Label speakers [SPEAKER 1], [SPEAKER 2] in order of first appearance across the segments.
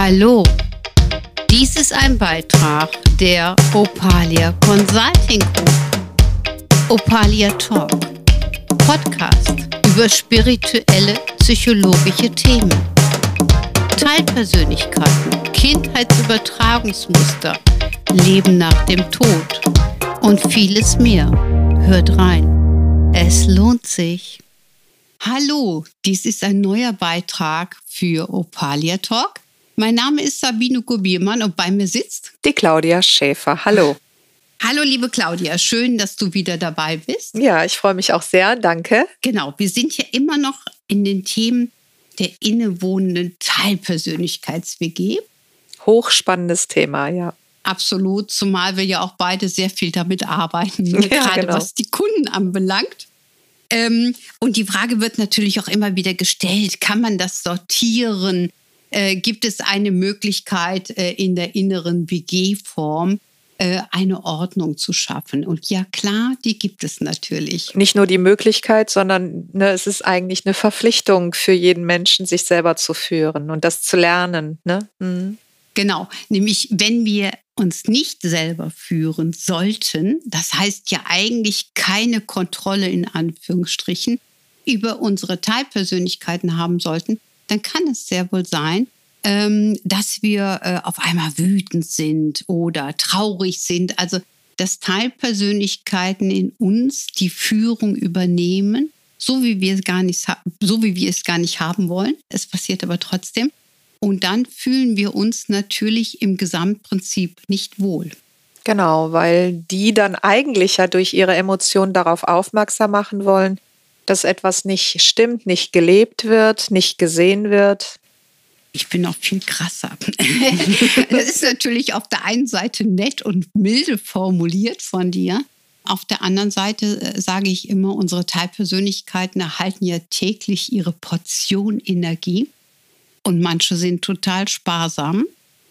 [SPEAKER 1] Hallo, dies ist ein Beitrag der Opalia Consulting Group. Opalia Talk, Podcast über spirituelle, psychologische Themen. Teilpersönlichkeiten, Kindheitsübertragungsmuster, Leben nach dem Tod und vieles mehr. Hört rein. Es lohnt sich. Hallo, dies ist ein neuer Beitrag für Opalia Talk. Mein Name ist Sabine Gubiermann und bei mir sitzt
[SPEAKER 2] die Claudia Schäfer. Hallo.
[SPEAKER 1] Hallo, liebe Claudia, schön, dass du wieder dabei bist.
[SPEAKER 2] Ja, ich freue mich auch sehr, danke.
[SPEAKER 1] Genau, wir sind ja immer noch in den Themen der innewohnenden Teilpersönlichkeits-WG.
[SPEAKER 2] Hochspannendes Thema, ja.
[SPEAKER 1] Absolut, zumal wir ja auch beide sehr viel damit arbeiten, ja, gerade genau. was die Kunden anbelangt. Ähm, und die Frage wird natürlich auch immer wieder gestellt, kann man das sortieren? Äh, gibt es eine Möglichkeit äh, in der inneren WG-Form? Äh, eine Ordnung zu schaffen. Und ja, klar, die gibt es natürlich.
[SPEAKER 2] Nicht nur die Möglichkeit, sondern ne, es ist eigentlich eine Verpflichtung für jeden Menschen, sich selber zu führen und das zu lernen. Ne? Mhm.
[SPEAKER 1] Genau, nämlich wenn wir uns nicht selber führen sollten, das heißt ja eigentlich keine Kontrolle in Anführungsstrichen über unsere Teilpersönlichkeiten haben sollten, dann kann es sehr wohl sein, ähm, dass wir äh, auf einmal wütend sind oder traurig sind. Also dass Teilpersönlichkeiten in uns die Führung übernehmen, so wie wir es gar nicht, so wie wir es gar nicht haben wollen. Es passiert aber trotzdem. Und dann fühlen wir uns natürlich im Gesamtprinzip nicht wohl.
[SPEAKER 2] Genau, weil die dann eigentlich ja durch ihre Emotionen darauf aufmerksam machen wollen, dass etwas nicht stimmt, nicht gelebt wird, nicht gesehen wird.
[SPEAKER 1] Ich bin noch viel krasser. das ist natürlich auf der einen Seite nett und milde formuliert von dir. Auf der anderen Seite äh, sage ich immer, unsere Teilpersönlichkeiten erhalten ja täglich ihre Portion Energie. Und manche sind total sparsam,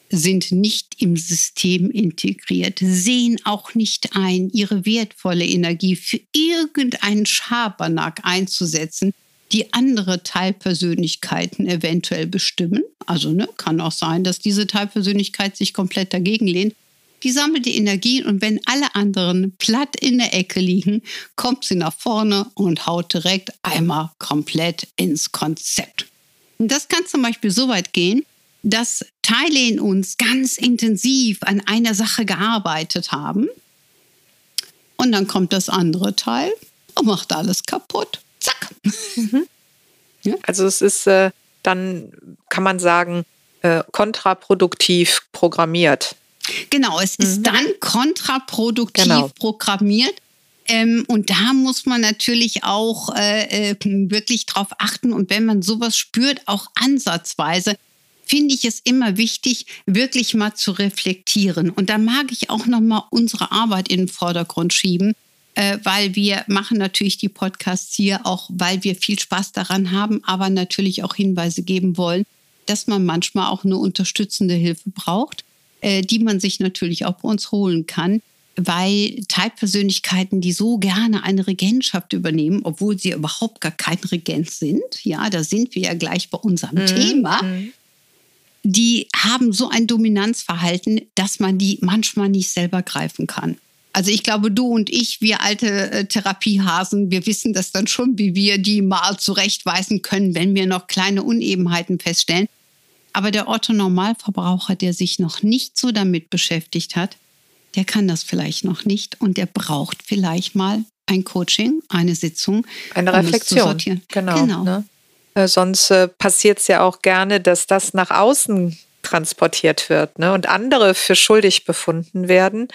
[SPEAKER 1] sind nicht im System integriert, sehen auch nicht ein, ihre wertvolle Energie für irgendeinen Schabernack einzusetzen, die andere Teilpersönlichkeiten eventuell bestimmen. Also ne, kann auch sein, dass diese Teilpersönlichkeit sich komplett dagegen lehnt. Die sammelt die Energie und wenn alle anderen platt in der Ecke liegen, kommt sie nach vorne und haut direkt einmal komplett ins Konzept. Und das kann zum Beispiel so weit gehen, dass Teile in uns ganz intensiv an einer Sache gearbeitet haben. Und dann kommt das andere Teil und macht alles kaputt. Zack. Mhm.
[SPEAKER 2] Ja? Also es ist äh, dann, kann man sagen, äh, kontraproduktiv programmiert.
[SPEAKER 1] Genau, es mhm. ist dann kontraproduktiv genau. programmiert. Ähm, und da muss man natürlich auch äh, äh, wirklich drauf achten. Und wenn man sowas spürt, auch ansatzweise, finde ich es immer wichtig, wirklich mal zu reflektieren. Und da mag ich auch nochmal unsere Arbeit in den Vordergrund schieben, äh, weil wir machen natürlich die Podcasts hier auch, weil wir viel Spaß daran haben, aber natürlich auch Hinweise geben wollen, dass man manchmal auch eine unterstützende Hilfe braucht, äh, die man sich natürlich auch bei uns holen kann weil Teilpersönlichkeiten, die so gerne eine Regentschaft übernehmen, obwohl sie überhaupt gar kein Regent sind, ja, da sind wir ja gleich bei unserem mhm. Thema, mhm. Die haben so ein Dominanzverhalten, dass man die manchmal nicht selber greifen kann. Also ich glaube, du und ich, wir alte äh, Therapiehasen, wir wissen das dann schon, wie wir die mal zurechtweisen können, wenn wir noch kleine Unebenheiten feststellen. Aber der Otto Normalverbraucher, der sich noch nicht so damit beschäftigt hat, der kann das vielleicht noch nicht und der braucht vielleicht mal ein Coaching, eine Sitzung.
[SPEAKER 2] Eine um Reflexion. Genau. genau. Ne? Äh, sonst äh, passiert es ja auch gerne, dass das nach außen transportiert wird ne? und andere für schuldig befunden werden.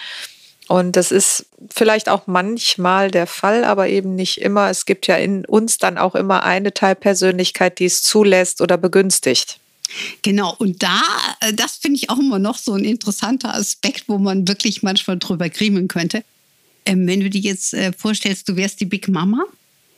[SPEAKER 2] Und das ist vielleicht auch manchmal der Fall, aber eben nicht immer. Es gibt ja in uns dann auch immer eine Teilpersönlichkeit, die es zulässt oder begünstigt.
[SPEAKER 1] Genau, und da, äh, das finde ich auch immer noch so ein interessanter Aspekt, wo man wirklich manchmal drüber griemeln könnte. Ähm, wenn du dir jetzt äh, vorstellst, du wärst die Big Mama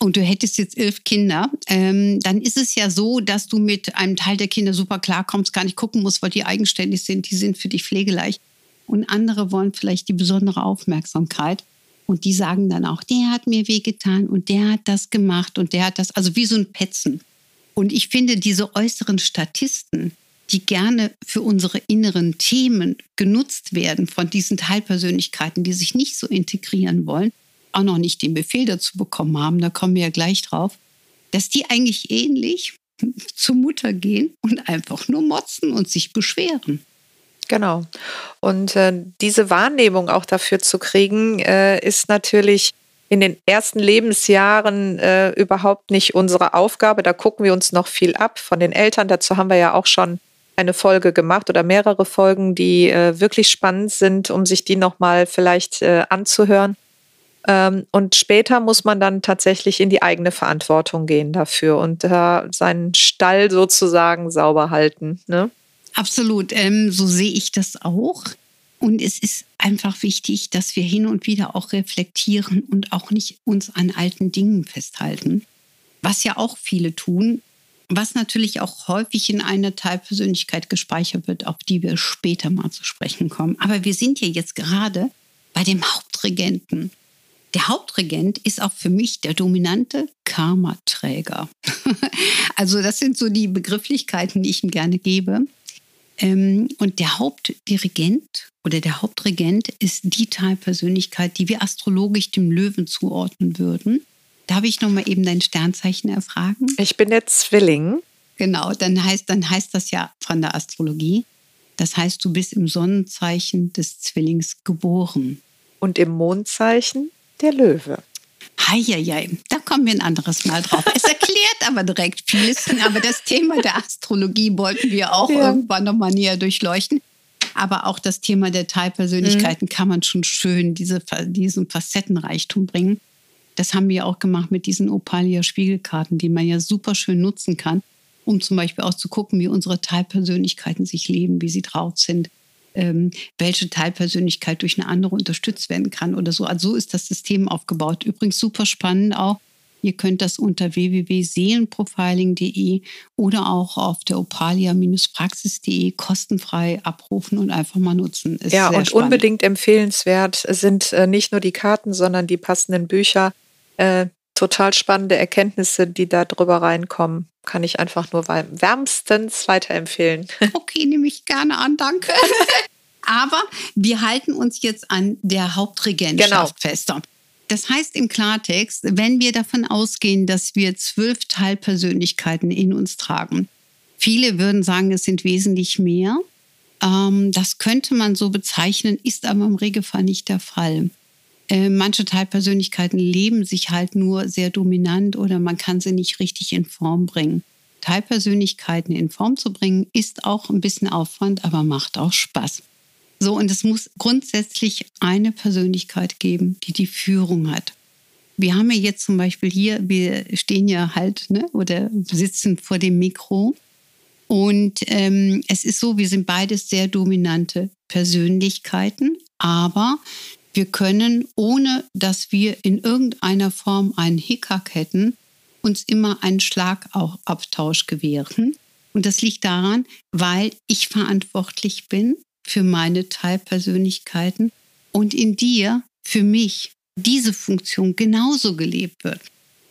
[SPEAKER 1] und du hättest jetzt elf Kinder, ähm, dann ist es ja so, dass du mit einem Teil der Kinder super klarkommst, gar nicht gucken musst, weil die eigenständig sind, die sind für dich pflegeleicht. Und andere wollen vielleicht die besondere Aufmerksamkeit. Und die sagen dann auch, der hat mir wehgetan und der hat das gemacht und der hat das, also wie so ein Petzen. Und ich finde, diese äußeren Statisten, die gerne für unsere inneren Themen genutzt werden von diesen Teilpersönlichkeiten, die sich nicht so integrieren wollen, auch noch nicht den Befehl dazu bekommen haben, da kommen wir ja gleich drauf, dass die eigentlich ähnlich zur Mutter gehen und einfach nur motzen und sich beschweren.
[SPEAKER 2] Genau. Und äh, diese Wahrnehmung auch dafür zu kriegen, äh, ist natürlich in den ersten Lebensjahren äh, überhaupt nicht unsere Aufgabe. Da gucken wir uns noch viel ab von den Eltern. Dazu haben wir ja auch schon eine Folge gemacht oder mehrere Folgen, die äh, wirklich spannend sind, um sich die nochmal vielleicht äh, anzuhören. Ähm, und später muss man dann tatsächlich in die eigene Verantwortung gehen dafür und seinen Stall sozusagen sauber halten. Ne?
[SPEAKER 1] Absolut, ähm, so sehe ich das auch. Und es ist einfach wichtig, dass wir hin und wieder auch reflektieren und auch nicht uns an alten Dingen festhalten, was ja auch viele tun, was natürlich auch häufig in einer Teilpersönlichkeit gespeichert wird, auf die wir später mal zu sprechen kommen. Aber wir sind ja jetzt gerade bei dem Hauptregenten. Der Hauptregent ist auch für mich der dominante Karmaträger. also das sind so die Begrifflichkeiten, die ich ihm gerne gebe. Ähm, und der Hauptdirigent oder der Hauptregent ist die Teilpersönlichkeit, die wir astrologisch dem Löwen zuordnen würden. Darf ich nochmal eben dein Sternzeichen erfragen?
[SPEAKER 2] Ich bin der Zwilling.
[SPEAKER 1] Genau, dann heißt, dann heißt das ja von der Astrologie. Das heißt, du bist im Sonnenzeichen des Zwillings geboren.
[SPEAKER 2] Und im Mondzeichen der Löwe.
[SPEAKER 1] Heieiei, da kommen wir ein anderes Mal drauf. Es erklärt aber direkt vieles. Aber das Thema der Astrologie wollten wir auch ja. irgendwann nochmal näher durchleuchten. Aber auch das Thema der Teilpersönlichkeiten mhm. kann man schon schön diese, diesen Facettenreichtum bringen. Das haben wir auch gemacht mit diesen Opalia-Spiegelkarten, die man ja super schön nutzen kann, um zum Beispiel auch zu gucken, wie unsere Teilpersönlichkeiten sich leben, wie sie drauf sind, ähm, welche Teilpersönlichkeit durch eine andere unterstützt werden kann oder so. Also so ist das System aufgebaut. Übrigens super spannend auch. Ihr könnt das unter www.seelenprofiling.de oder auch auf der opalia-praxis.de kostenfrei abrufen und einfach mal nutzen.
[SPEAKER 2] Ist ja, und spannend. unbedingt empfehlenswert sind äh, nicht nur die Karten, sondern die passenden Bücher. Äh, total spannende Erkenntnisse, die da drüber reinkommen. Kann ich einfach nur wärmstens weiterempfehlen.
[SPEAKER 1] Okay, nehme ich gerne an, danke. Aber wir halten uns jetzt an der Hauptregentschaft genau. fester. Das heißt im Klartext, wenn wir davon ausgehen, dass wir zwölf Teilpersönlichkeiten in uns tragen, viele würden sagen, es sind wesentlich mehr. Ähm, das könnte man so bezeichnen, ist aber im Regelfall nicht der Fall. Äh, manche Teilpersönlichkeiten leben sich halt nur sehr dominant oder man kann sie nicht richtig in Form bringen. Teilpersönlichkeiten in Form zu bringen, ist auch ein bisschen Aufwand, aber macht auch Spaß. So, und es muss grundsätzlich eine Persönlichkeit geben, die die Führung hat. Wir haben ja jetzt zum Beispiel hier, wir stehen ja halt ne, oder sitzen vor dem Mikro. Und ähm, es ist so, wir sind beides sehr dominante Persönlichkeiten, aber wir können, ohne dass wir in irgendeiner Form einen Hickhack hätten, uns immer einen Schlagabtausch gewähren. Und das liegt daran, weil ich verantwortlich bin für meine Teilpersönlichkeiten und in dir für mich diese Funktion genauso gelebt wird.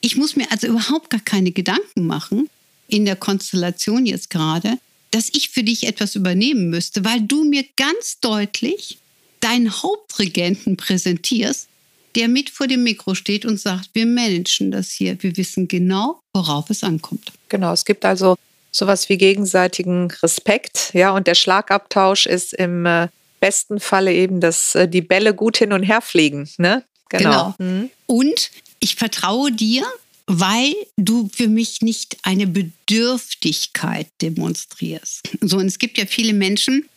[SPEAKER 1] Ich muss mir also überhaupt gar keine Gedanken machen in der Konstellation jetzt gerade, dass ich für dich etwas übernehmen müsste, weil du mir ganz deutlich deinen Hauptregenten präsentierst, der mit vor dem Mikro steht und sagt, wir managen das hier, wir wissen genau, worauf es ankommt.
[SPEAKER 2] Genau, es gibt also sowas wie gegenseitigen Respekt, ja, und der Schlagabtausch ist im äh, besten Falle eben, dass äh, die Bälle gut hin und her fliegen, ne?
[SPEAKER 1] Genau. genau. Mhm. Und ich vertraue dir, weil du für mich nicht eine Bedürftigkeit demonstrierst. So, und es gibt ja viele Menschen,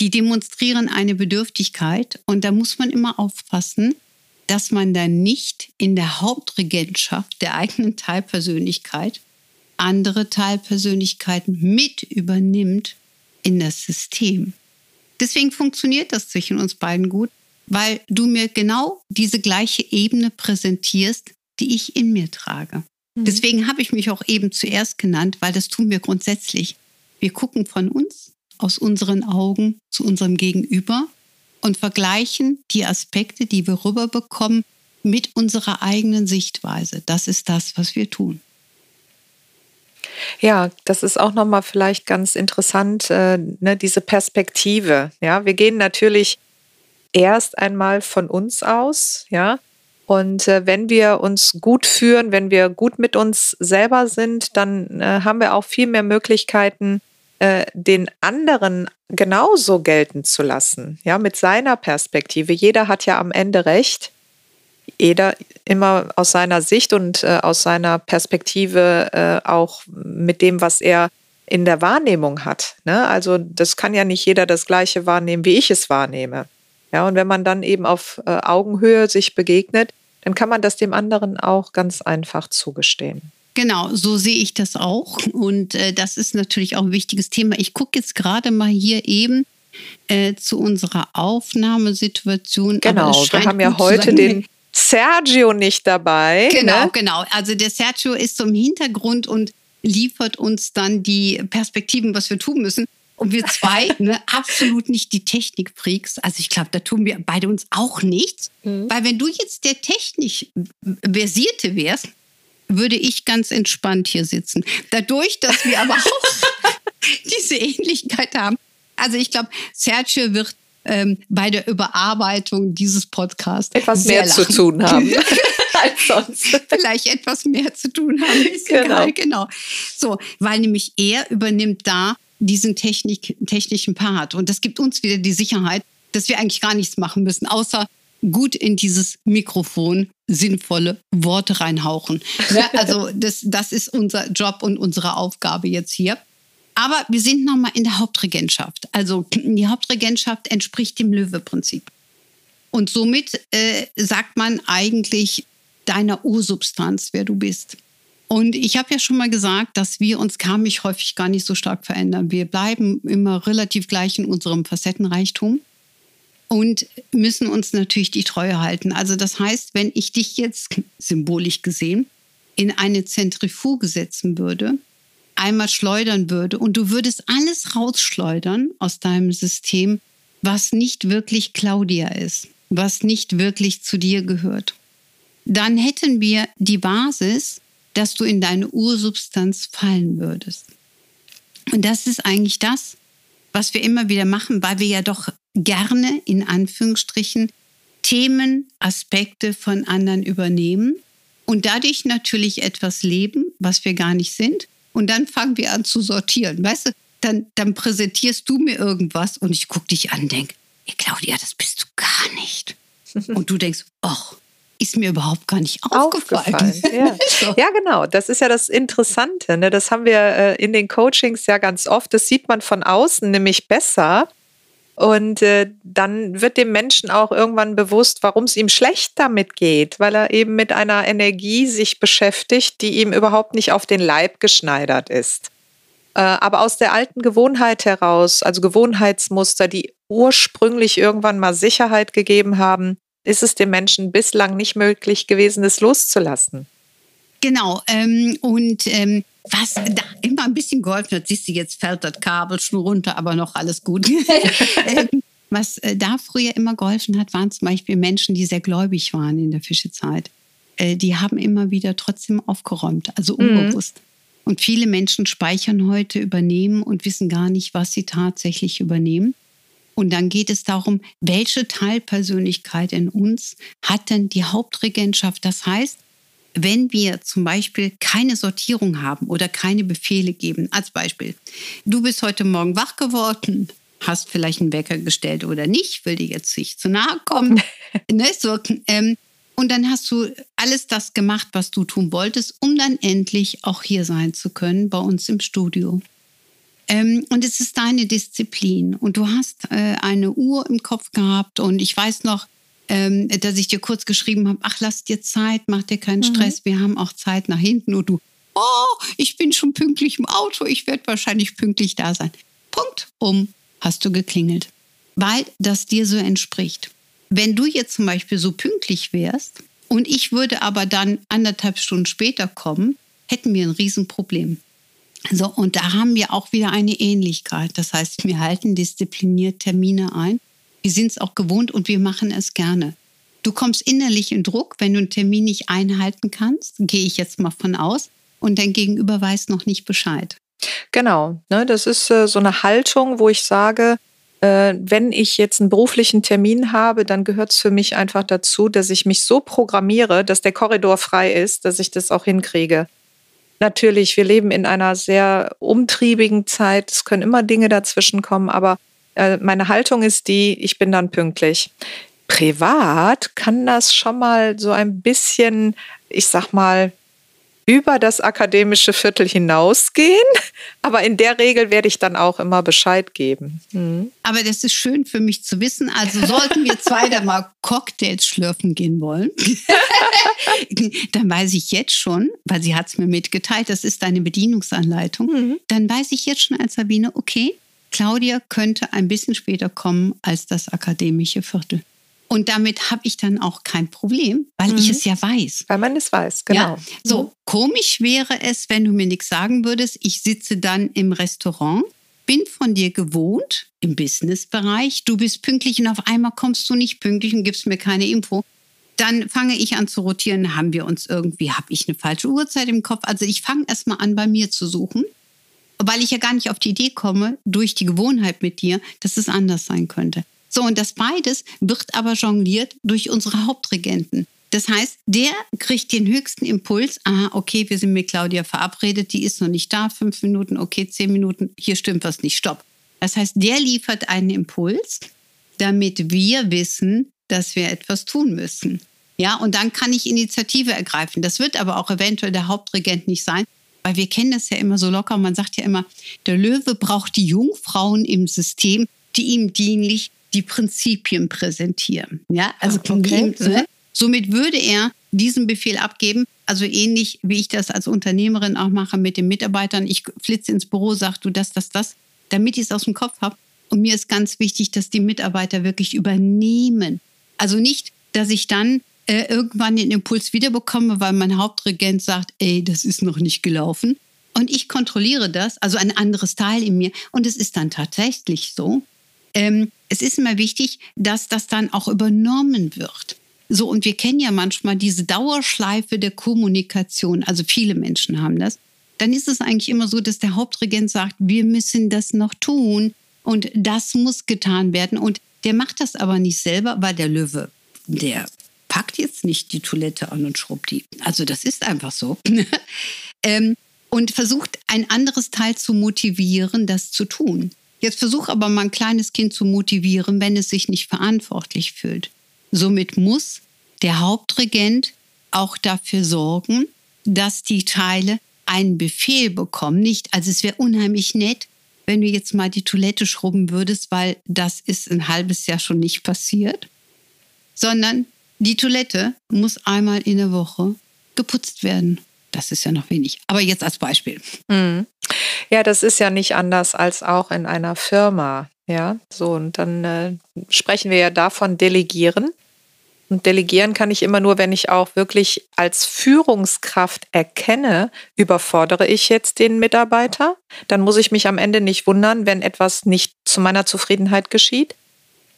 [SPEAKER 1] die demonstrieren eine Bedürftigkeit und da muss man immer aufpassen, dass man dann nicht in der Hauptregentschaft der eigenen Teilpersönlichkeit andere Teilpersönlichkeiten mit übernimmt in das System. Deswegen funktioniert das zwischen uns beiden gut, weil du mir genau diese gleiche Ebene präsentierst, die ich in mir trage. Mhm. Deswegen habe ich mich auch eben zuerst genannt, weil das tun wir grundsätzlich. Wir gucken von uns aus unseren Augen zu unserem Gegenüber und vergleichen die Aspekte, die wir rüberbekommen, mit unserer eigenen Sichtweise. Das ist das, was wir tun.
[SPEAKER 2] Ja, das ist auch nochmal vielleicht ganz interessant, äh, ne, diese Perspektive. Ja, wir gehen natürlich erst einmal von uns aus, ja. Und äh, wenn wir uns gut führen, wenn wir gut mit uns selber sind, dann äh, haben wir auch viel mehr Möglichkeiten, äh, den anderen genauso gelten zu lassen, ja, mit seiner Perspektive. Jeder hat ja am Ende recht. Jeder immer aus seiner Sicht und äh, aus seiner Perspektive äh, auch mit dem, was er in der Wahrnehmung hat. Ne? Also das kann ja nicht jeder das gleiche wahrnehmen, wie ich es wahrnehme. Ja, und wenn man dann eben auf äh, Augenhöhe sich begegnet, dann kann man das dem anderen auch ganz einfach zugestehen.
[SPEAKER 1] Genau, so sehe ich das auch. Und äh, das ist natürlich auch ein wichtiges Thema. Ich gucke jetzt gerade mal hier eben äh, zu unserer Aufnahmesituation.
[SPEAKER 2] Genau, wir haben ja heute den Sergio nicht dabei.
[SPEAKER 1] Genau, ne? genau. Also der Sergio ist so im Hintergrund und liefert uns dann die Perspektiven, was wir tun müssen. Und wir zwei, ne, absolut nicht die Technikfreaks. Also ich glaube, da tun wir beide uns auch nichts. Mhm. Weil wenn du jetzt der technisch versierte wärst, würde ich ganz entspannt hier sitzen. Dadurch, dass wir aber auch diese Ähnlichkeit haben. Also ich glaube, Sergio wird ähm, bei der Überarbeitung dieses Podcasts
[SPEAKER 2] etwas mehr lachen. zu tun haben
[SPEAKER 1] als sonst. Vielleicht etwas mehr zu tun haben. Genau. Egal, genau. So, weil nämlich er übernimmt da diesen Technik, technischen Part und das gibt uns wieder die Sicherheit, dass wir eigentlich gar nichts machen müssen, außer gut in dieses Mikrofon sinnvolle Worte reinhauchen. Ja, also das, das ist unser Job und unsere Aufgabe jetzt hier. Aber wir sind nochmal in der Hauptregentschaft. Also die Hauptregentschaft entspricht dem Löwe-Prinzip. Und somit äh, sagt man eigentlich deiner Ursubstanz, wer du bist. Und ich habe ja schon mal gesagt, dass wir uns karmisch häufig gar nicht so stark verändern. Wir bleiben immer relativ gleich in unserem Facettenreichtum und müssen uns natürlich die Treue halten. Also das heißt, wenn ich dich jetzt symbolisch gesehen in eine Zentrifuge setzen würde, einmal schleudern würde und du würdest alles rausschleudern aus deinem System, was nicht wirklich Claudia ist, was nicht wirklich zu dir gehört, dann hätten wir die Basis, dass du in deine Ursubstanz fallen würdest. Und das ist eigentlich das, was wir immer wieder machen, weil wir ja doch gerne in Anführungsstrichen Themen, Aspekte von anderen übernehmen und dadurch natürlich etwas leben, was wir gar nicht sind. Und dann fangen wir an zu sortieren. Weißt du, dann, dann präsentierst du mir irgendwas und ich gucke dich an und denke, hey Claudia, das bist du gar nicht. Und du denkst, ach, ist mir überhaupt gar nicht aufgefallen. aufgefallen
[SPEAKER 2] ja. ja. genau. Das ist ja das Interessante. Ne? Das haben wir äh, in den Coachings ja ganz oft. Das sieht man von außen nämlich besser. Und äh, dann wird dem Menschen auch irgendwann bewusst, warum es ihm schlecht damit geht, weil er eben mit einer Energie sich beschäftigt, die ihm überhaupt nicht auf den Leib geschneidert ist. Äh, aber aus der alten Gewohnheit heraus, also Gewohnheitsmuster, die ursprünglich irgendwann mal Sicherheit gegeben haben, ist es dem Menschen bislang nicht möglich gewesen, es loszulassen.
[SPEAKER 1] Genau. Ähm, und ähm, was da immer ein bisschen geholfen hat, siehst du, jetzt fällt das Kabel schon runter, aber noch alles gut. Ähm, was äh, da früher immer geholfen hat, waren zum Beispiel Menschen, die sehr gläubig waren in der Fischezeit. Äh, die haben immer wieder trotzdem aufgeräumt, also mhm. unbewusst. Mhm. Und viele Menschen speichern heute, übernehmen und wissen gar nicht, was sie tatsächlich übernehmen. Und dann geht es darum, welche Teilpersönlichkeit in uns hat denn die Hauptregentschaft? Das heißt, wenn wir zum Beispiel keine Sortierung haben oder keine Befehle geben, als Beispiel, du bist heute Morgen wach geworden, hast vielleicht einen Wecker gestellt oder nicht, will dir jetzt nicht zu nahe kommen. ne, so, ähm, und dann hast du alles das gemacht, was du tun wolltest, um dann endlich auch hier sein zu können bei uns im Studio. Ähm, und es ist deine Disziplin. Und du hast äh, eine Uhr im Kopf gehabt. Und ich weiß noch, ähm, dass ich dir kurz geschrieben habe, ach, lass dir Zeit, mach dir keinen mhm. Stress, wir haben auch Zeit nach hinten. Und du, oh, ich bin schon pünktlich im Auto, ich werde wahrscheinlich pünktlich da sein. Punkt, um, hast du geklingelt. Weil das dir so entspricht. Wenn du jetzt zum Beispiel so pünktlich wärst und ich würde aber dann anderthalb Stunden später kommen, hätten wir ein Riesenproblem. So, und da haben wir auch wieder eine Ähnlichkeit. Das heißt, wir halten diszipliniert Termine ein wir sind es auch gewohnt und wir machen es gerne. Du kommst innerlich in Druck, wenn du einen Termin nicht einhalten kannst, gehe ich jetzt mal von aus. und dein Gegenüber weiß noch nicht Bescheid.
[SPEAKER 2] Genau, ne, das ist äh, so eine Haltung, wo ich sage, äh, wenn ich jetzt einen beruflichen Termin habe, dann gehört es für mich einfach dazu, dass ich mich so programmiere, dass der Korridor frei ist, dass ich das auch hinkriege. Natürlich, wir leben in einer sehr umtriebigen Zeit. Es können immer Dinge dazwischen kommen, aber äh, meine Haltung ist die, ich bin dann pünktlich. Privat kann das schon mal so ein bisschen, ich sag mal, über das akademische Viertel hinausgehen. Aber in der Regel werde ich dann auch immer Bescheid geben.
[SPEAKER 1] Mhm. Aber das ist schön für mich zu wissen. Also sollten wir zwei da mal Cocktails schlürfen gehen wollen, dann weiß ich jetzt schon, weil sie hat es mir mitgeteilt, das ist deine Bedienungsanleitung, mhm. dann weiß ich jetzt schon als Sabine, okay, Claudia könnte ein bisschen später kommen als das akademische Viertel. Und damit habe ich dann auch kein Problem, weil mhm. ich es ja weiß.
[SPEAKER 2] Weil man es weiß, genau. Ja?
[SPEAKER 1] So mhm. komisch wäre es, wenn du mir nichts sagen würdest. Ich sitze dann im Restaurant, bin von dir gewohnt im Businessbereich. Du bist pünktlich und auf einmal kommst du nicht pünktlich und gibst mir keine Info. Dann fange ich an zu rotieren. Haben wir uns irgendwie, habe ich eine falsche Uhrzeit im Kopf? Also ich fange erstmal an, bei mir zu suchen, weil ich ja gar nicht auf die Idee komme, durch die Gewohnheit mit dir, dass es anders sein könnte. So, und das beides wird aber jongliert durch unsere Hauptregenten. Das heißt, der kriegt den höchsten Impuls. Aha, okay, wir sind mit Claudia verabredet, die ist noch nicht da. Fünf Minuten, okay, zehn Minuten, hier stimmt was nicht, stopp. Das heißt, der liefert einen Impuls, damit wir wissen, dass wir etwas tun müssen. Ja, und dann kann ich Initiative ergreifen. Das wird aber auch eventuell der Hauptregent nicht sein, weil wir kennen das ja immer so locker. Man sagt ja immer, der Löwe braucht die Jungfrauen im System, die ihm dienlich die Prinzipien präsentieren. Ja, also ah, okay. Ihm, ne? somit würde er diesen Befehl abgeben. Also ähnlich wie ich das als Unternehmerin auch mache mit den Mitarbeitern. Ich flitze ins Büro, sag du das, das, das, damit ich es aus dem Kopf habe. Und mir ist ganz wichtig, dass die Mitarbeiter wirklich übernehmen. Also nicht, dass ich dann äh, irgendwann den Impuls wiederbekomme, weil mein Hauptregent sagt, ey, das ist noch nicht gelaufen. Und ich kontrolliere das, also ein anderes Teil in mir. Und es ist dann tatsächlich so, ähm, es ist immer wichtig, dass das dann auch übernommen wird. So, und wir kennen ja manchmal diese Dauerschleife der Kommunikation, also viele Menschen haben das. Dann ist es eigentlich immer so, dass der Hauptregent sagt, wir müssen das noch tun und das muss getan werden. Und der macht das aber nicht selber, weil der Löwe, der packt jetzt nicht die Toilette an und schrubbt die. Also das ist einfach so. ähm, und versucht ein anderes Teil zu motivieren, das zu tun. Jetzt versuch aber mal ein kleines Kind zu motivieren, wenn es sich nicht verantwortlich fühlt. Somit muss der Hauptregent auch dafür sorgen, dass die Teile einen Befehl bekommen. Nicht, also es wäre unheimlich nett, wenn du jetzt mal die Toilette schrubben würdest, weil das ist ein halbes Jahr schon nicht passiert, sondern die Toilette muss einmal in der Woche geputzt werden. Das ist ja noch wenig. Aber jetzt als Beispiel.
[SPEAKER 2] Mhm. Ja, das ist ja nicht anders als auch in einer Firma. Ja, so und dann äh, sprechen wir ja davon delegieren. Und delegieren kann ich immer nur, wenn ich auch wirklich als Führungskraft erkenne, überfordere ich jetzt den Mitarbeiter. Dann muss ich mich am Ende nicht wundern, wenn etwas nicht zu meiner Zufriedenheit geschieht.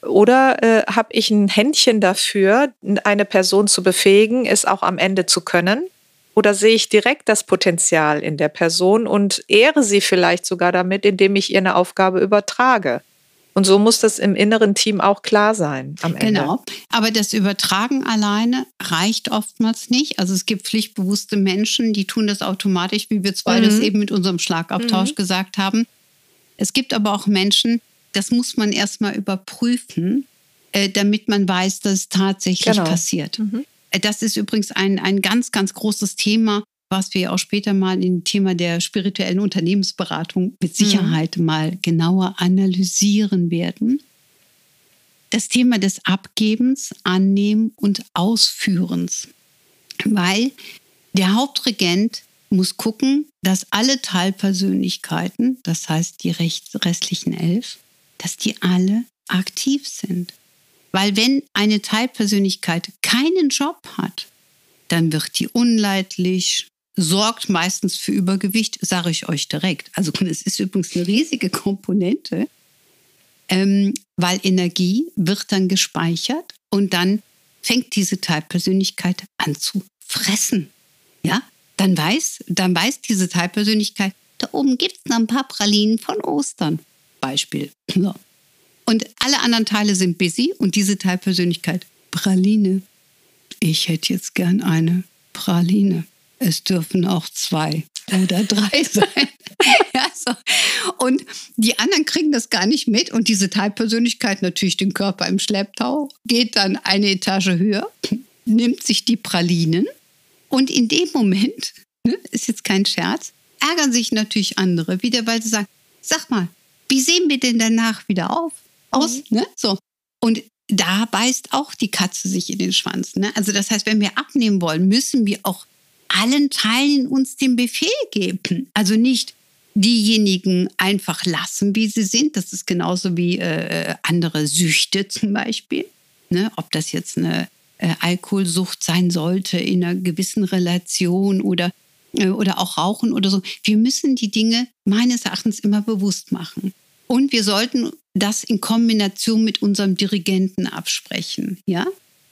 [SPEAKER 2] Oder äh, habe ich ein Händchen dafür, eine Person zu befähigen, es auch am Ende zu können? Oder sehe ich direkt das Potenzial in der Person und ehre sie vielleicht sogar damit, indem ich ihr eine Aufgabe übertrage? Und so muss das im inneren Team auch klar sein am Ende. Genau.
[SPEAKER 1] Aber das Übertragen alleine reicht oftmals nicht. Also es gibt pflichtbewusste Menschen, die tun das automatisch, wie wir zwei mhm. das eben mit unserem Schlagabtausch mhm. gesagt haben. Es gibt aber auch Menschen, das muss man erstmal überprüfen, äh, damit man weiß, dass es tatsächlich genau. passiert. Mhm. Äh, das ist übrigens ein, ein ganz, ganz großes Thema, was wir auch später mal im Thema der spirituellen Unternehmensberatung mit mhm. Sicherheit mhm. mal genauer analysieren werden. Das Thema des Abgebens, Annehmen und Ausführens. Weil der Hauptregent muss gucken, dass alle Teilpersönlichkeiten, das heißt die restlichen elf, dass die alle aktiv sind. Weil wenn eine Teilpersönlichkeit keinen Job hat, dann wird die unleidlich, sorgt meistens für Übergewicht, sage ich euch direkt. Also es ist übrigens eine riesige Komponente, ähm, weil Energie wird dann gespeichert und dann fängt diese Teilpersönlichkeit an zu fressen. Ja, dann weiß, dann weiß diese Teilpersönlichkeit, da oben gibt es noch ein paar Pralinen von Ostern. Beispiel. So. Und alle anderen Teile sind busy und diese Teilpersönlichkeit, Praline. Ich hätte jetzt gern eine Praline. Es dürfen auch zwei oder drei sein. ja, so. Und die anderen kriegen das gar nicht mit. Und diese Teilpersönlichkeit, natürlich den Körper im Schlepptau, geht dann eine Etage höher, nimmt sich die Pralinen. Und in dem Moment, ne, ist jetzt kein Scherz, ärgern sich natürlich andere wieder, weil sie sagen, sag mal, wie sehen wir denn danach wieder auf? aus. Mhm. Ne? So. Und da beißt auch die Katze sich in den Schwanz. Ne? Also das heißt, wenn wir abnehmen wollen, müssen wir auch allen Teilen uns den Befehl geben. Also nicht diejenigen einfach lassen, wie sie sind. Das ist genauso wie äh, andere Süchte zum Beispiel. Ne? Ob das jetzt eine äh, Alkoholsucht sein sollte in einer gewissen Relation oder, äh, oder auch Rauchen oder so. Wir müssen die Dinge meines Erachtens immer bewusst machen. Und wir sollten das in Kombination mit unserem Dirigenten absprechen. Ja?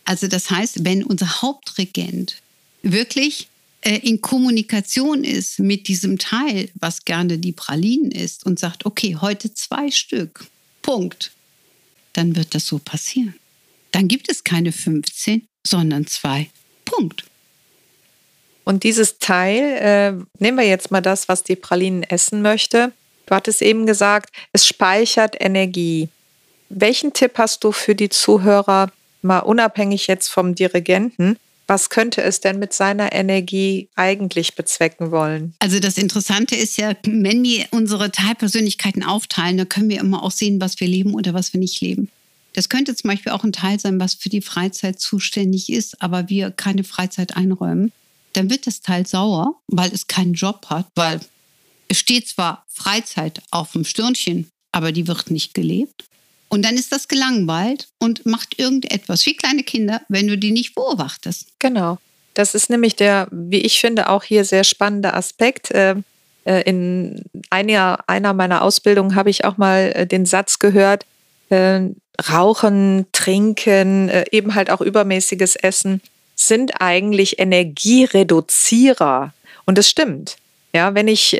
[SPEAKER 1] Also das heißt, wenn unser Hauptregent wirklich äh, in Kommunikation ist mit diesem Teil, was gerne die Pralinen ist, und sagt, okay, heute zwei Stück, Punkt, dann wird das so passieren. Dann gibt es keine 15, sondern zwei, Punkt.
[SPEAKER 2] Und dieses Teil, äh, nehmen wir jetzt mal das, was die Pralinen essen möchte, Du hattest eben gesagt, es speichert Energie. Welchen Tipp hast du für die Zuhörer, mal unabhängig jetzt vom Dirigenten? Was könnte es denn mit seiner Energie eigentlich bezwecken wollen?
[SPEAKER 1] Also das Interessante ist ja, wenn wir unsere Teilpersönlichkeiten aufteilen, dann können wir immer auch sehen, was wir leben oder was wir nicht leben. Das könnte zum Beispiel auch ein Teil sein, was für die Freizeit zuständig ist, aber wir keine Freizeit einräumen. Dann wird das Teil sauer, weil es keinen Job hat, weil es steht zwar Freizeit auf dem Stirnchen, aber die wird nicht gelebt. Und dann ist das gelangweilt und macht irgendetwas, wie kleine Kinder, wenn du die nicht beobachtest.
[SPEAKER 2] Genau. Das ist nämlich der, wie ich finde, auch hier sehr spannende Aspekt. Äh, äh, in einer, einer meiner Ausbildungen habe ich auch mal äh, den Satz gehört, Rauchen, Trinken, eben halt auch übermäßiges Essen sind eigentlich Energiereduzierer. Und das stimmt. Ja, wenn ich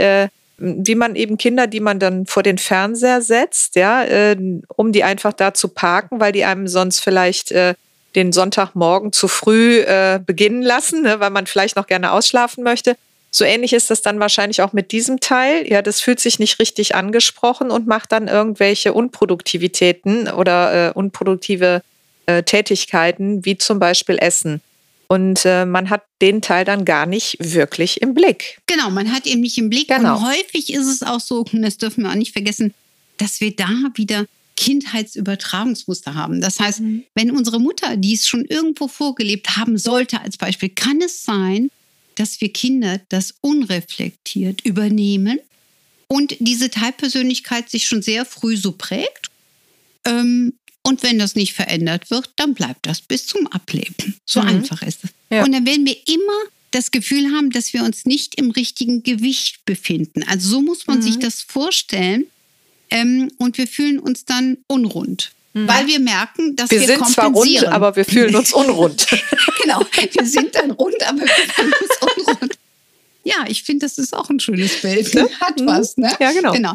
[SPEAKER 2] wie man eben Kinder, die man dann vor den Fernseher setzt, ja, äh, um die einfach da zu parken, weil die einem sonst vielleicht äh, den Sonntagmorgen zu früh äh, beginnen lassen, ne, weil man vielleicht noch gerne ausschlafen möchte. So ähnlich ist das dann wahrscheinlich auch mit diesem Teil. Ja, das fühlt sich nicht richtig angesprochen und macht dann irgendwelche Unproduktivitäten oder äh, unproduktive äh, Tätigkeiten, wie zum Beispiel Essen. Und äh, man hat den Teil dann gar nicht wirklich im Blick.
[SPEAKER 1] Genau, man hat eben nicht im Blick. Genau. Und häufig ist es auch so, und das dürfen wir auch nicht vergessen, dass wir da wieder Kindheitsübertragungsmuster haben. Das heißt, mhm. wenn unsere Mutter dies schon irgendwo vorgelebt haben sollte, als Beispiel, kann es sein, dass wir Kinder das unreflektiert übernehmen und diese Teilpersönlichkeit sich schon sehr früh so prägt. Ähm, und wenn das nicht verändert wird, dann bleibt das bis zum Ableben. So mhm. einfach ist es. Ja. Und dann werden wir immer das Gefühl haben, dass wir uns nicht im richtigen Gewicht befinden. Also so muss man mhm. sich das vorstellen. Ähm, und wir fühlen uns dann unrund. Mhm. Weil wir merken, dass wir,
[SPEAKER 2] wir sind zwar rund, aber wir fühlen uns unrund.
[SPEAKER 1] genau, wir sind dann rund, aber wir fühlen uns unrund. Ja, ich finde, das ist auch ein schönes Bild. Ne? Hat was, ne?
[SPEAKER 2] Ja, genau. genau.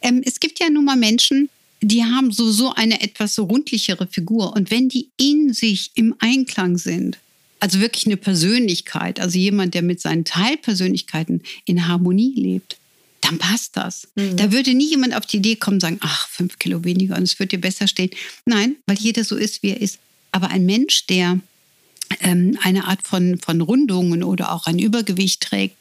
[SPEAKER 1] Ähm, es gibt ja nun mal Menschen, die haben sowieso eine etwas rundlichere Figur. Und wenn die in sich im Einklang sind, also wirklich eine Persönlichkeit, also jemand, der mit seinen Teilpersönlichkeiten in Harmonie lebt, dann passt das. Mhm. Da würde nie jemand auf die Idee kommen und sagen, ach, fünf Kilo weniger und es wird dir besser stehen. Nein, weil jeder so ist, wie er ist. Aber ein Mensch, der ähm, eine Art von, von Rundungen oder auch ein Übergewicht trägt,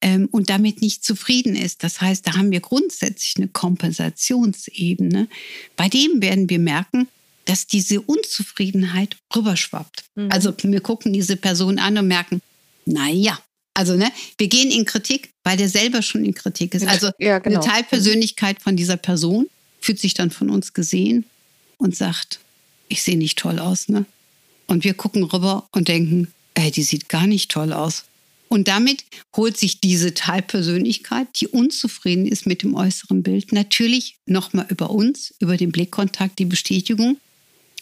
[SPEAKER 1] ähm, und damit nicht zufrieden ist. Das heißt, da haben wir grundsätzlich eine Kompensationsebene. Bei dem werden wir merken, dass diese Unzufriedenheit rüberschwappt. Mhm. Also wir gucken diese Person an und merken, naja, also ne, wir gehen in Kritik, weil der selber schon in Kritik ist. Also ja, genau. eine Teilpersönlichkeit von dieser Person fühlt sich dann von uns gesehen und sagt, ich sehe nicht toll aus, ne? Und wir gucken rüber und denken, ey, die sieht gar nicht toll aus. Und damit holt sich diese Teilpersönlichkeit, die unzufrieden ist mit dem äußeren Bild, natürlich nochmal über uns, über den Blickkontakt, die Bestätigung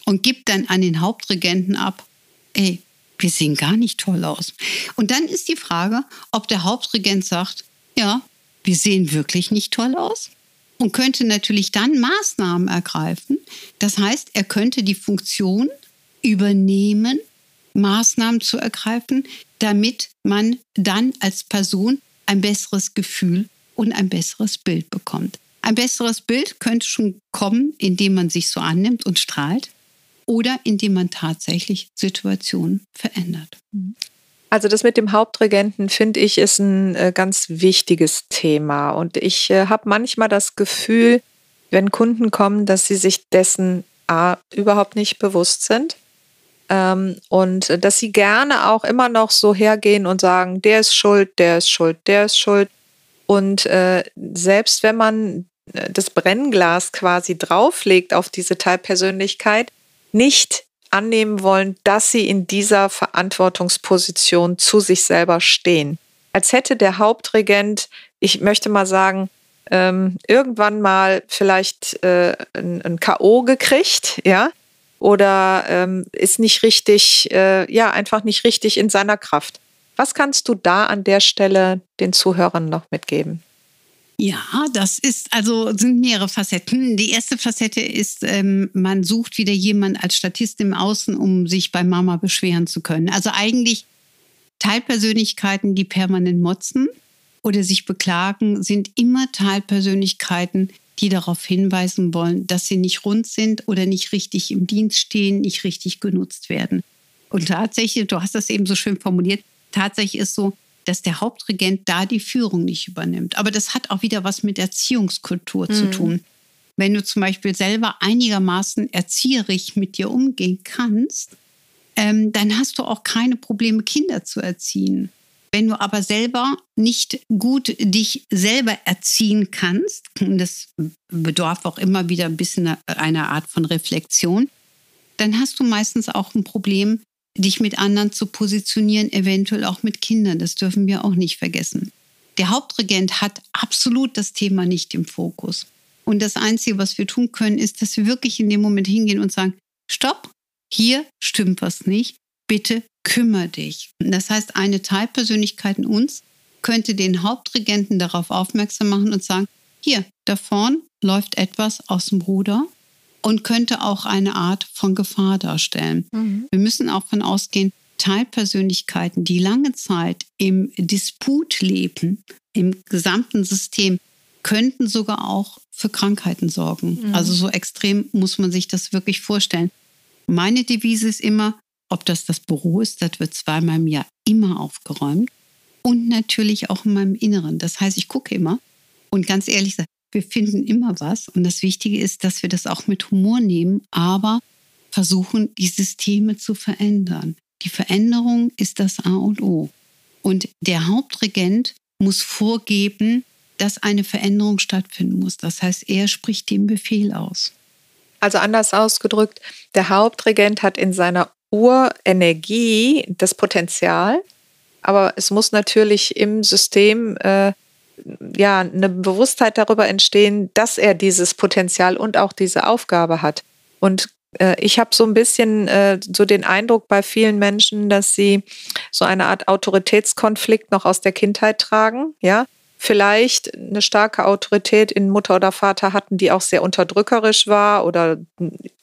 [SPEAKER 1] und gibt dann an den Hauptregenten ab, ey, wir sehen gar nicht toll aus. Und dann ist die Frage, ob der Hauptregent sagt, ja, wir sehen wirklich nicht toll aus und könnte natürlich dann Maßnahmen ergreifen. Das heißt, er könnte die Funktion übernehmen, Maßnahmen zu ergreifen, damit man dann als Person ein besseres Gefühl und ein besseres Bild bekommt. Ein besseres Bild könnte schon kommen, indem man sich so annimmt und strahlt oder indem man tatsächlich Situationen verändert.
[SPEAKER 2] Also das mit dem Hauptregenten finde ich ist ein äh, ganz wichtiges Thema und ich äh, habe manchmal das Gefühl, wenn Kunden kommen, dass sie sich dessen A, überhaupt nicht bewusst sind ähm, und äh, dass sie gerne auch immer noch so hergehen und sagen, der ist schuld, der ist schuld, der ist schuld. Und äh, selbst wenn man äh, das Brennglas quasi drauflegt auf diese Teilpersönlichkeit, nicht annehmen wollen, dass sie in dieser Verantwortungsposition zu sich selber stehen. Als hätte der Hauptregent, ich möchte mal sagen, ähm, irgendwann mal vielleicht äh, ein, ein K.O. gekriegt, ja, oder ähm, ist nicht richtig, äh, ja, einfach nicht richtig in seiner Kraft. Was kannst du da an der Stelle den Zuhörern noch mitgeben?
[SPEAKER 1] Ja, das ist also sind mehrere Facetten. Die erste Facette ist, ähm, man sucht wieder jemanden als Statist im Außen, um sich bei Mama beschweren zu können. Also eigentlich Teilpersönlichkeiten, die permanent motzen oder sich beklagen, sind immer Teilpersönlichkeiten, die darauf hinweisen wollen, dass sie nicht rund sind oder nicht richtig im Dienst stehen, nicht richtig genutzt werden. Und tatsächlich, du hast das eben so schön formuliert, tatsächlich ist so, dass der Hauptregent da die Führung nicht übernimmt. Aber das hat auch wieder was mit Erziehungskultur mhm. zu tun. Wenn du zum Beispiel selber einigermaßen erzieherisch mit dir umgehen kannst, ähm, dann hast du auch keine Probleme, Kinder zu erziehen. Wenn du aber selber nicht gut dich selber erziehen kannst, das bedarf auch immer wieder ein bisschen einer Art von Reflexion, dann hast du meistens auch ein Problem, dich mit anderen zu positionieren, eventuell auch mit Kindern. Das dürfen wir auch nicht vergessen. Der Hauptregent hat absolut das Thema nicht im Fokus. Und das Einzige, was wir tun können, ist, dass wir wirklich in dem Moment hingehen und sagen, stopp, hier stimmt was nicht, bitte kümmere dich. Das heißt, eine Teilpersönlichkeit in uns könnte den Hauptregenten darauf aufmerksam machen und sagen, hier, da vorn läuft etwas aus dem Ruder und könnte auch eine Art von Gefahr darstellen. Mhm. Wir müssen auch von ausgehen, Teilpersönlichkeiten, die lange Zeit im Disput leben, im gesamten System, könnten sogar auch für Krankheiten sorgen. Mhm. Also so extrem muss man sich das wirklich vorstellen. Meine Devise ist immer, ob das das Büro ist, das wird zweimal im Jahr immer aufgeräumt und natürlich auch in meinem Inneren. Das heißt, ich gucke immer und ganz ehrlich gesagt, wir finden immer was. Und das Wichtige ist, dass wir das auch mit Humor nehmen, aber versuchen, die Systeme zu verändern. Die Veränderung ist das A und O. Und der Hauptregent muss vorgeben, dass eine Veränderung stattfinden muss. Das heißt, er spricht den Befehl aus.
[SPEAKER 2] Also anders ausgedrückt, der Hauptregent hat in seiner Urenergie das Potenzial, aber es muss natürlich im System äh, ja, eine Bewusstheit darüber entstehen, dass er dieses Potenzial und auch diese Aufgabe hat. Und äh, ich habe so ein bisschen äh, so den Eindruck bei vielen Menschen, dass sie so eine Art Autoritätskonflikt noch aus der Kindheit tragen, ja. Vielleicht eine starke Autorität in Mutter oder Vater hatten, die auch sehr unterdrückerisch war oder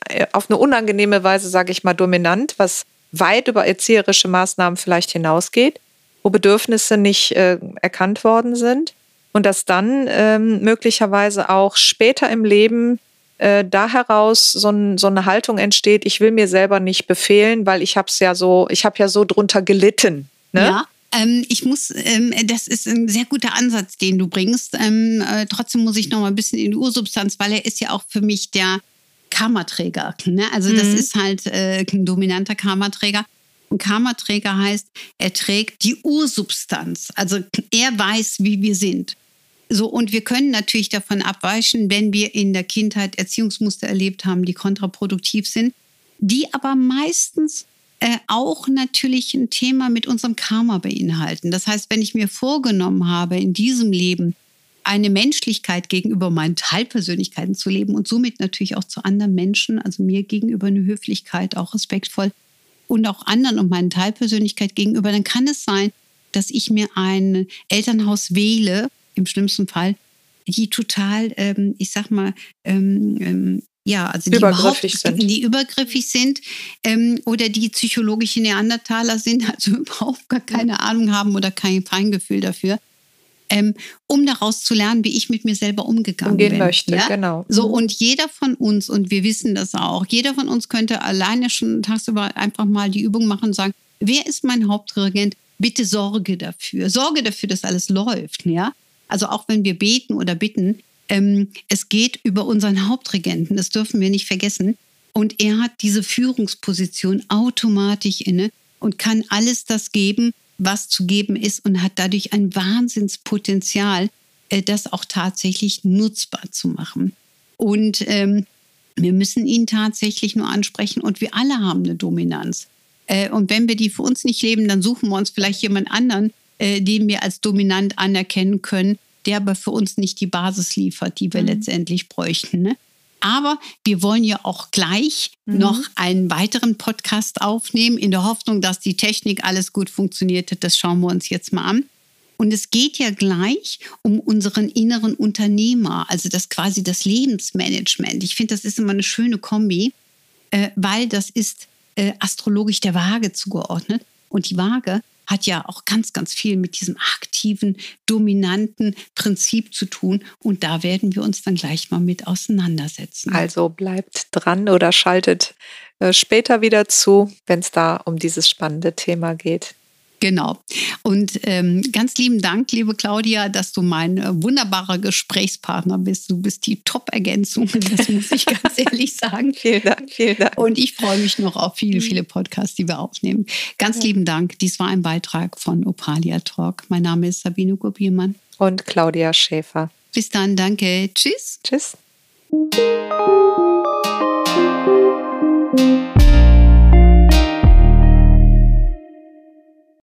[SPEAKER 2] äh, auf eine unangenehme Weise, sage ich mal, dominant, was weit über erzieherische Maßnahmen vielleicht hinausgeht, wo Bedürfnisse nicht äh, erkannt worden sind und dass dann ähm, möglicherweise auch später im Leben äh, da heraus so, ein, so, eine Haltung entsteht, ich will mir selber nicht befehlen, weil ich habe es ja so, ich habe ja so drunter gelitten. Ne?
[SPEAKER 1] Ja. Ähm, ich muss, ähm, das ist ein sehr guter Ansatz, den du bringst. Ähm, äh, trotzdem muss ich noch mal ein bisschen in die Ursubstanz, weil er ist ja auch für mich der Karmaträger. Ne? Also das mhm. ist halt äh, ein dominanter Karmaträger. Ein Karmaträger heißt, er trägt die Ursubstanz. Also er weiß, wie wir sind. So, und wir können natürlich davon abweichen, wenn wir in der Kindheit Erziehungsmuster erlebt haben, die kontraproduktiv sind, die aber meistens äh, auch natürlich ein Thema mit unserem Karma beinhalten. Das heißt, wenn ich mir vorgenommen habe, in diesem Leben eine Menschlichkeit gegenüber meinen Teilpersönlichkeiten zu leben und somit natürlich auch zu anderen Menschen, also mir gegenüber eine Höflichkeit, auch respektvoll, und auch anderen und meinen Teilpersönlichkeit gegenüber, dann kann es sein, dass ich mir ein Elternhaus wähle, im schlimmsten Fall, die total, ähm, ich sag mal, ähm, ähm, ja, also die
[SPEAKER 2] übergriffig sind,
[SPEAKER 1] die übergriffig sind ähm, oder die psychologische Neandertaler sind, also überhaupt gar keine Ahnung haben oder kein Feingefühl dafür. Ähm, um daraus zu lernen, wie ich mit mir selber umgegangen
[SPEAKER 2] Umgehen
[SPEAKER 1] bin.
[SPEAKER 2] möchte, ja? genau.
[SPEAKER 1] So, mhm. und jeder von uns, und wir wissen das auch, jeder von uns könnte alleine schon tagsüber einfach mal die Übung machen und sagen, wer ist mein Hauptregent? Bitte sorge dafür. Sorge dafür, dass alles läuft, ja. Also auch wenn wir beten oder bitten, ähm, es geht über unseren Hauptregenten, das dürfen wir nicht vergessen. Und er hat diese Führungsposition automatisch inne und kann alles das geben, was zu geben ist und hat dadurch ein Wahnsinnspotenzial, äh, das auch tatsächlich nutzbar zu machen. Und ähm, wir müssen ihn tatsächlich nur ansprechen und wir alle haben eine Dominanz. Äh, und wenn wir die für uns nicht leben, dann suchen wir uns vielleicht jemand anderen, äh, den wir als dominant anerkennen können, der aber für uns nicht die Basis liefert, die wir mhm. letztendlich bräuchten. Ne? Aber wir wollen ja auch gleich mhm. noch einen weiteren Podcast aufnehmen, in der Hoffnung, dass die Technik alles gut funktioniert. Das schauen wir uns jetzt mal an. Und es geht ja gleich um unseren inneren Unternehmer, also das quasi das Lebensmanagement. Ich finde, das ist immer eine schöne Kombi, äh, weil das ist äh, astrologisch der Waage zugeordnet. Und die Waage hat ja auch ganz, ganz viel mit diesem aktiven, dominanten Prinzip zu tun. Und da werden wir uns dann gleich mal mit auseinandersetzen.
[SPEAKER 2] Also bleibt dran oder schaltet äh, später wieder zu, wenn es da um dieses spannende Thema geht.
[SPEAKER 1] Genau. Und ähm, ganz lieben Dank, liebe Claudia, dass du mein äh, wunderbarer Gesprächspartner bist. Du bist die Top-Ergänzung, das muss ich ganz ehrlich sagen.
[SPEAKER 2] vielen Dank, vielen Dank.
[SPEAKER 1] Und ich freue mich noch auf viele, viele Podcasts, die wir aufnehmen. Ganz ja. lieben Dank. Dies war ein Beitrag von Opalia Talk. Mein Name ist Sabine Gubiermann.
[SPEAKER 2] Und Claudia Schäfer.
[SPEAKER 1] Bis dann, danke. Tschüss.
[SPEAKER 2] Tschüss.